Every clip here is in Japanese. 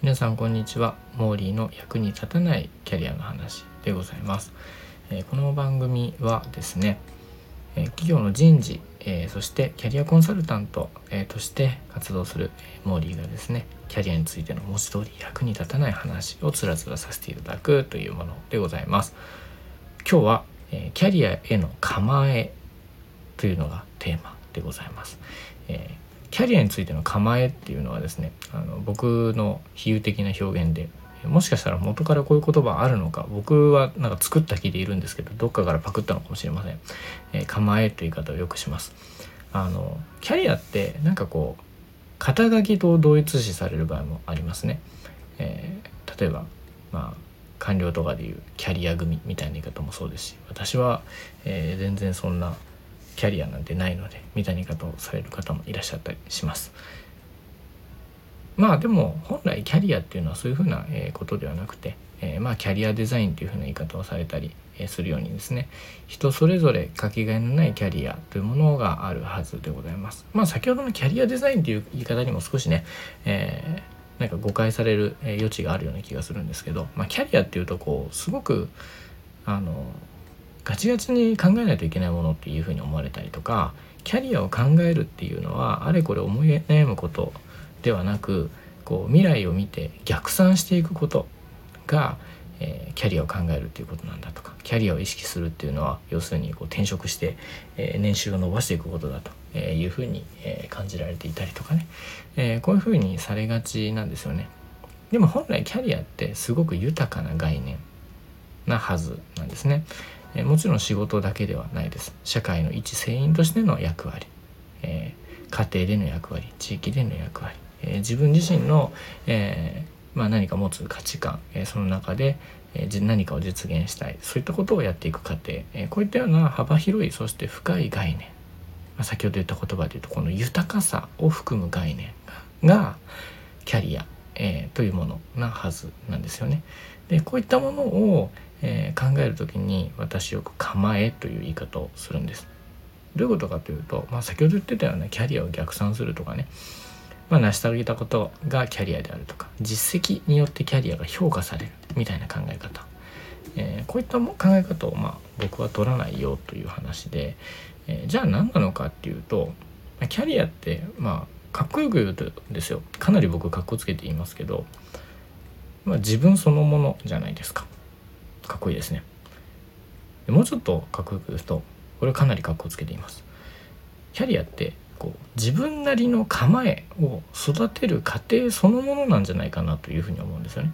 皆さんこんにちは。モーリーの役に立たないキャリアの話でございます、えー、この番組はですね、えー、企業の人事、えー、そしてキャリアコンサルタント、えとして活動する、えモーリーがですねキャリアについての文字通り役に立たない話をつらつらさせていただくというものでございます。今日は、えキャリアへの構えというのがテーマでございます、えーキャリアについての構えっていうのはですねあの僕の比喩的な表現でもしかしたら元からこういう言葉あるのか僕はなんか作った気でいるんですけどどっかからパクったのかもしれません、えー、構えという言い方をよくします。あのキャリアってなんかこう肩書きと同一視される場合もありますね、えー、例えばまあ官僚とかでいうキャリア組みたいな言い方もそうですし私は、えー、全然そんなキャリアなんてないのでみたいな言い方をされる方もいらっしゃったりします。まあでも本来キャリアっていうのはそういうふうなことではなくて、えー、まあキャリアデザインというふうな言い方をされたりするようにですね人それぞれかけがえのないキャリアというものがあるはずでございます。まあ先ほどのキャリアデザインという言い方にも少しね、えー、なんか誤解される余地があるような気がするんですけど、まあ、キャリアっていうとこうすごくあのガチガチに考えないといけないものっていうふうに思われたりとかキャリアを考えるっていうのはあれこれ思い悩むことではなくこう未来を見て逆算していくことが、えー、キャリアを考えるっていうことなんだとかキャリアを意識するっていうのは要するにこう転職して、えー、年収を伸ばしていくことだというふうに、えー、感じられていたりとかね、えこういうふうにされがちなんですよね。でも本来キャリアってすごく豊かな概念なはずなんですね。えもちろん仕事だけではないです。社会の一船員としての役割、え、家庭での役割地域での役割、え、自分自身の、え、まあ、何か持つ価値観、えその中で、え何かを実現したい。そういったことをやっていく過程、えこういったような幅広いそして深い概念、まあ、先ほど言った言葉で言うとこの豊かさを含む概念がキャリア、えというものなはずなんですよね。でこういったものを、えー、考える時に私よく「構え」という言い方をするんです。どういうことかというと、まあ、先ほど言ってたようなキャリアを逆算するとかね、まあ、成し遂げたことがキャリアであるとか実績によってキャリアが評価されるみたいな考え方、えー、こういった考え方をまあ僕は取らないよという話で、えー、じゃあ何なのかっていうとキャリアってまあかっこよく言うとですよかなり僕かっこつけて言いますけど、まあ、自分そのものじゃないですか。かっこいいですね。でもうちょっとかっこよく言うとこれかなりかっこつけています。キャリアってこう自分なりの構えを育てる過程そのものなんじゃないかなというふうに思うんですよね。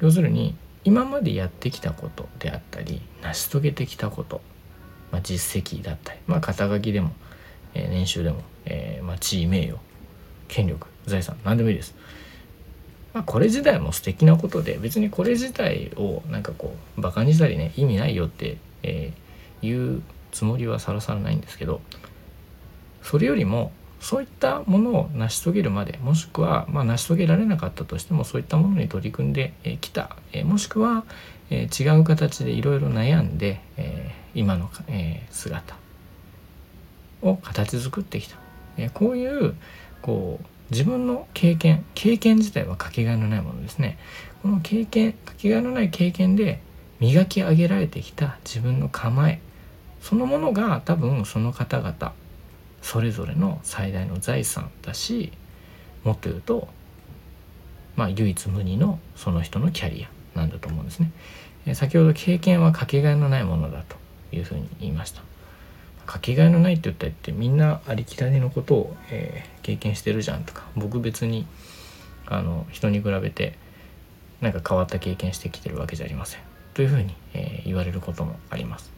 要するに今までやってきたことであったり成し遂げてきたこと、まあ、実績だったり、まあ、肩書きでも、えー、年収でも、えー、まあ、地位名誉権力財産何でもいいです。まあ、これ自体も素敵なことで別にこれ自体をなんかこうバカにしたりね意味ないよって、えー、言うつもりはさらさらないんですけどそれよりもそういったものを成し遂げるまでもしくは、まあ、成し遂げられなかったとしてもそういったものに取り組んできた、えー、もしくは、えー、違う形でいろいろ悩んで、えー、今の、え姿を形作ってきた、えこういうこう自分の経験経験自体はかけがえのないものですねこの経験かけがえのない経験で磨き上げられてきた自分の構えそのものが多分その方々それぞれの最大の財産だしもっと言うとまあ唯一無二のその人のキャリアなんだと思うんですね。先ほど経験はかけがえのないものだというふうに言いました。かけがえのないって言ったってみんなありきたりのことを、えー、経験してるじゃんとか。僕別にあの人に比べてなんか変わった経験してきてるわけじゃありません。というふうに、えー、言われることもあります。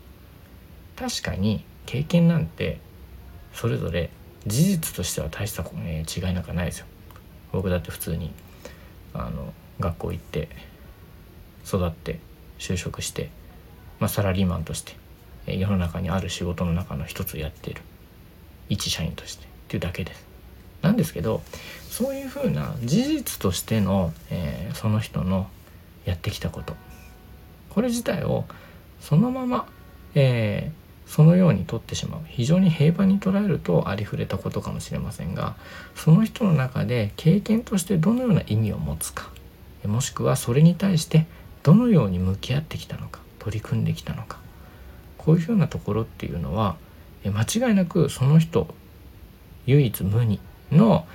確かに経験なんてそれぞれ事実としては大した、えー、違いなんかないですよ。僕だって普通にあの学校行って育って就職して、まあ、サラリーマンとして世の中にある仕事の中の一つやっている。一社員として。っていうだけです。なんですけどそういうふうな事実としての、えー、その人のやってきたこと。これ自体をそのまま、えー、そのように取ってしまう。非常に平凡に捉えるとありふれたことかもしれませんがその人の中で経験としてどのような意味を持つか。もしくはそれに対してどのように向き合ってきたのか。取り組んできたのか。こういうふうなところっていうのは間違いなくその人唯一無二の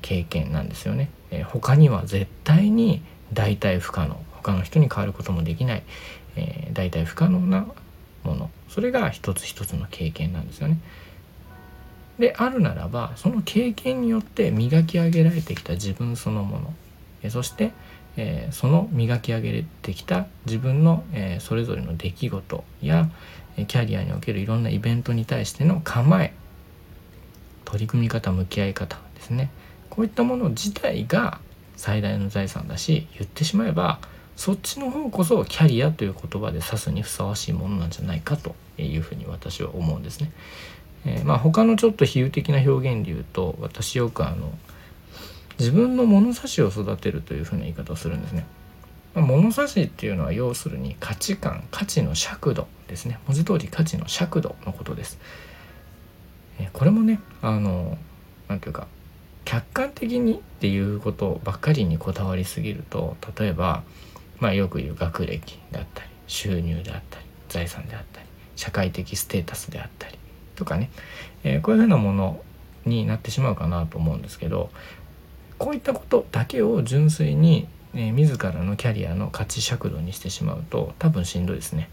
経験なんですよね。他には絶対に代替不可能他の人に変わることもできない、えー、代替不可能なものそれが一つ一つの経験なんですよね。であるならばその経験によって磨き上げられてきた自分そのものえそして、え、その磨き上げてきた自分の、え、それぞれの出来事やキャリアにおけるいろんなイベントに対しての構え取り組み方向き合い方ですねこういったもの自体が最大の財産だし言ってしまえばそっちの方こそキャリアという言葉で指すにふさわしいものなんじゃないかというふうに私は思うんですね。えー、まあ他のちょっと比喩的な表現で言うと私よくあの自分の物差しを育てるというふうな言い方をするんですね。まあ、物差しっていうのは要するに価値観価値の尺度ですね文字通り価値の尺度のことです。え、これもねあの何ていうか客観的にっていうことばっかりにこだわりすぎると例えばまあよく言う学歴であったり収入であったり財産であったり社会的ステータスであったりとかね、えー、こういうふうなものになってしまうかなと思うんですけどこういったことだけを純粋に、えー、自らのキャリアの価値尺度にしてしまうと多分しんどいですね。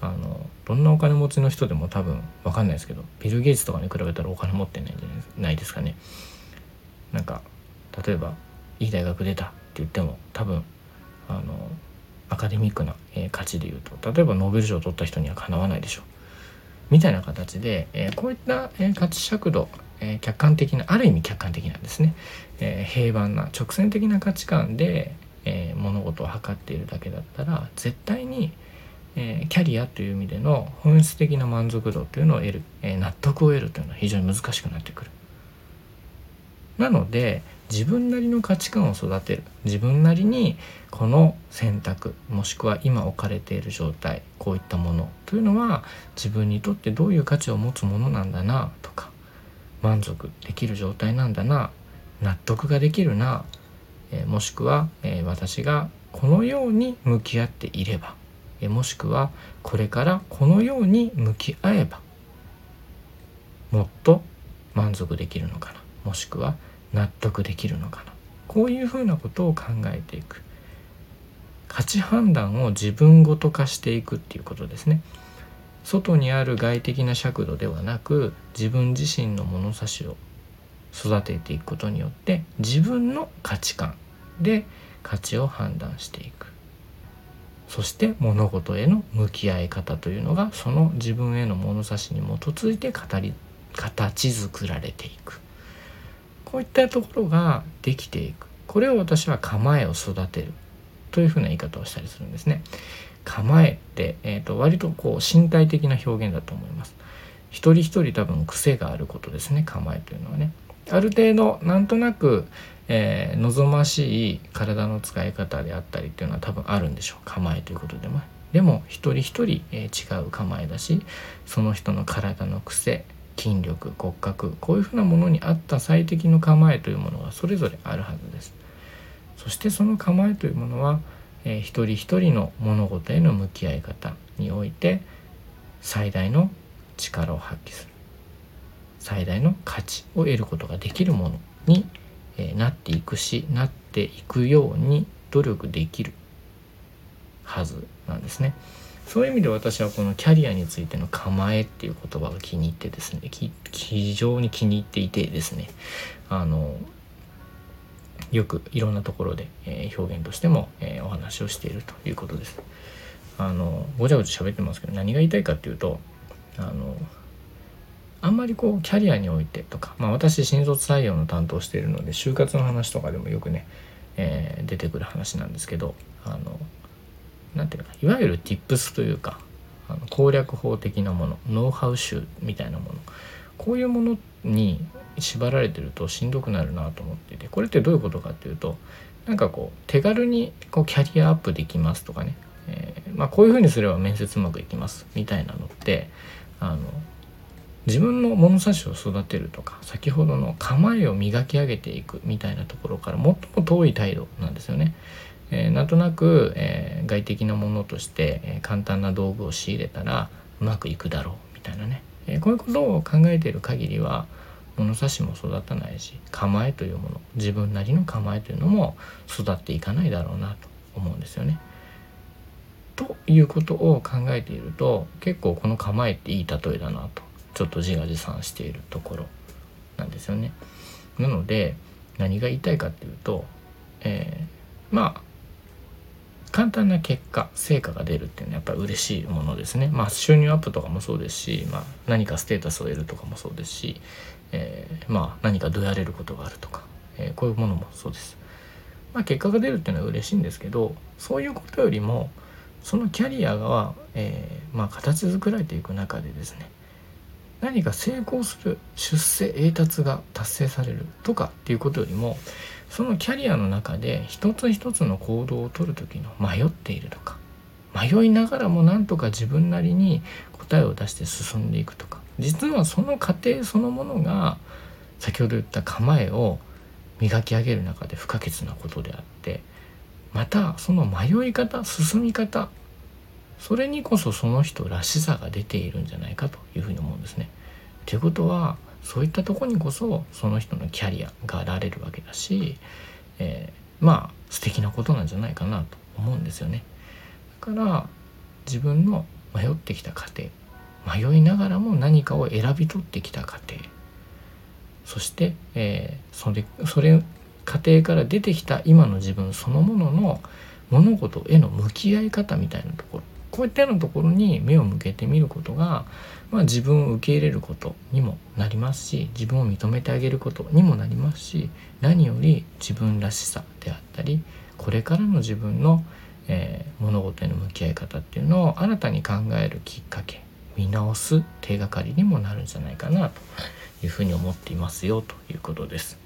あのどんなお金持ちの人でも多分分かんないですけどビル・ゲイツとかに比べたらお金持ってないんじゃないですかね。なんか例えばいい大学出たって言っても多分あのアカデミックな、えー、価値で言うと例えばノーベル賞を取った人にはかなわないでしょうみたいな形で、えー、こういった、えー、価値尺度、え客観的なある意味客観的なんですね、え平凡な直線的な価値観で、え物事を測っているだけだったら絶対に、えキャリアという意味での本質的な満足度というのを得る、え納得を得るというのは非常に難しくなってくる。なので自分なりの価値観を育てる自分なりにこの選択もしくは今置かれている状態こういったものというのは自分にとってどういう価値を持つものなんだなとか満足できる状態なんだな。納得ができるな、え、もしくは、え、私がこのように向き合っていれば、え、もしくはこれからこのように向き合えば。もっと満足できるのかな。もしくは納得できるのかな。こういうふうなことを考えていく。価値判断を自分ごと化していくっていうことですね。外にある外的な尺度ではなく自分自身の物差しを育てていくことによって自分の価値観で価値を判断していく。そして物事への向き合い方というのがその自分への物差しに基づいて語り形作られていく。こういったところができていく。これを私は構えを育てるというふうな言い方をしたりするんですね。構えって、えーと、割とこう身体的な表現だと思います。一人一人多分癖があることですね構えというのはね。ある程度なんとなく、えー、望ましい体の使い方であったりっていうのは多分あるんでしょう構えということでも。でも一人一人、えー、違う構えだしその人の体の癖筋力骨格こういうふうなものに合った最適の構えというものがそれぞれあるはずですそしてその構えというものは、えー、一人一人の物事への向き合い方において最大の力を発揮する最大の価値を得ることができるものに、え、なっていくしなっていくように努力できるはずなんですね。そういう意味で私はこのキャリアについての構えっていう言葉が気に入ってですね非常に気に入っていてですねあのよくいろんなところで、え、表現としても、え、お話をしているということです。あのごちゃごちゃ喋ってますけど何が言いたいかっていうとあのあんまりこうキャリアにおいてとか、まあ、私新卒採用の担当しているので就活の話とかでもよくね、えー、出てくる話なんですけどあの何ていうかいわゆる tips というかあの攻略法的なものノウハウ集みたいなものこういうものに縛られてるとしんどくなるなと思っていてこれってどういうことかっていうとなんかこう手軽にこうキャリアアップできますとかね、えー、まあ、こういうふうにすれば面接うまくいきますみたいなのってあの自分の物差しを育てるとか先ほどの構えを磨き上げていくみたいなところから最も遠い態度なんですよね。えー、なんとなく、えー、外的なものとして、えー、簡単な道具を仕入れたらうまくいくだろうみたいなね、えこういうことを考えている限りは物差しも育たないし構えというもの自分なりの構えというのも育っていかないだろうなと思うんですよね。ということを考えていると結構この構えっていい例えだなとちょっと自画自賛しているところなんですよね。なので何が言いたいかっていうと、えー、まあ簡単な結果成果が出るっていうのはやっぱり嬉しいものですね。まあ収入アップとかもそうですし、まあ、何かステータスを得るとかもそうですし、えー、まあ何かどやれることがあるとか、えー、こういうものもそうです。まあ、結果が出るっていうのは嬉しいんですけどそういうことよりもそのキャリアが、えー、まあ、形作られていく中でですね何か成功する出世栄達が達成されるとかっていうことよりもそのキャリアの中で一つ一つの行動をとる時の迷っているとか迷いながらもなんとか自分なりに答えを出して進んでいくとか実はその過程そのものが先ほど言った構えを磨き上げる中で不可欠なことであってまたその迷い方進み方それにこそその人らしさが出ているんじゃないかというふうに思うんですね。ということはそういったとこにこそその人のキャリアがあられるわけだし、えー、まあ素敵なことなんじゃないかなと思うんですよね。だから自分の迷ってきた過程迷いながらも何かを選び取ってきた過程そして、えー、それそれ過程から出てきた今の自分そのものの物事への向き合い方みたいなところこういったようなところに目を向けてみることが、まあ、自分を受け入れることにもなりますし自分を認めてあげることにもなりますし何より自分らしさであったりこれからの自分の、えー、物事への向き合い方っていうのを新たに考えるきっかけ見直す手がかりにもなるんじゃないかなというふうに思っていますよということです。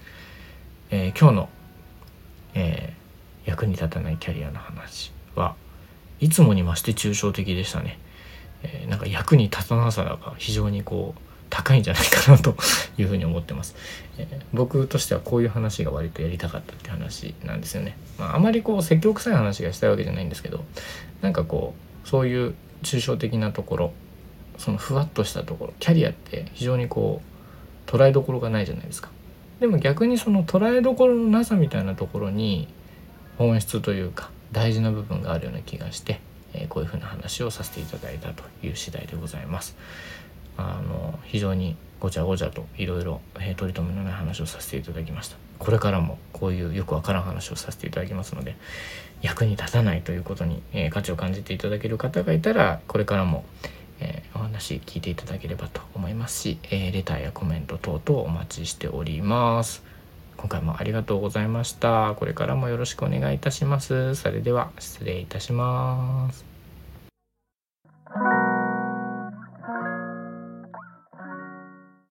えー、今日の、えー、役に立たないキャリアの話はいつもに増して抽象的でしたね。えー、なんか役に立たなさが非常にこう高いんじゃないかなというふうに思ってます、えー、僕としてはこういう話が割とやりたかったって話なんですよね、まあ、あまりこう積極臭い話がしたいわけじゃないんですけどなんかこうそういう抽象的なところそのふわっとしたところキャリアって非常にこう捉えどころがないじゃないですか。でも逆にその捉えどころのなさみたいなところに本質というか大事な部分があるような気がして、えー、こういうふうな話をさせていただいたという次第でございます。あの非常にごちゃごちゃといろいろ取り留めのない話をさせていただきましたこれからもこういうよくわからん話をさせていただきますので役に立たないということに、えー、価値を感じていただける方がいたらこれからも、えー、お話聞いていただければと思いますし、えー、レターやコメント等々お待ちしております今回もありがとうございました。これからもよろしくお願いいたします。それでは失礼いたします。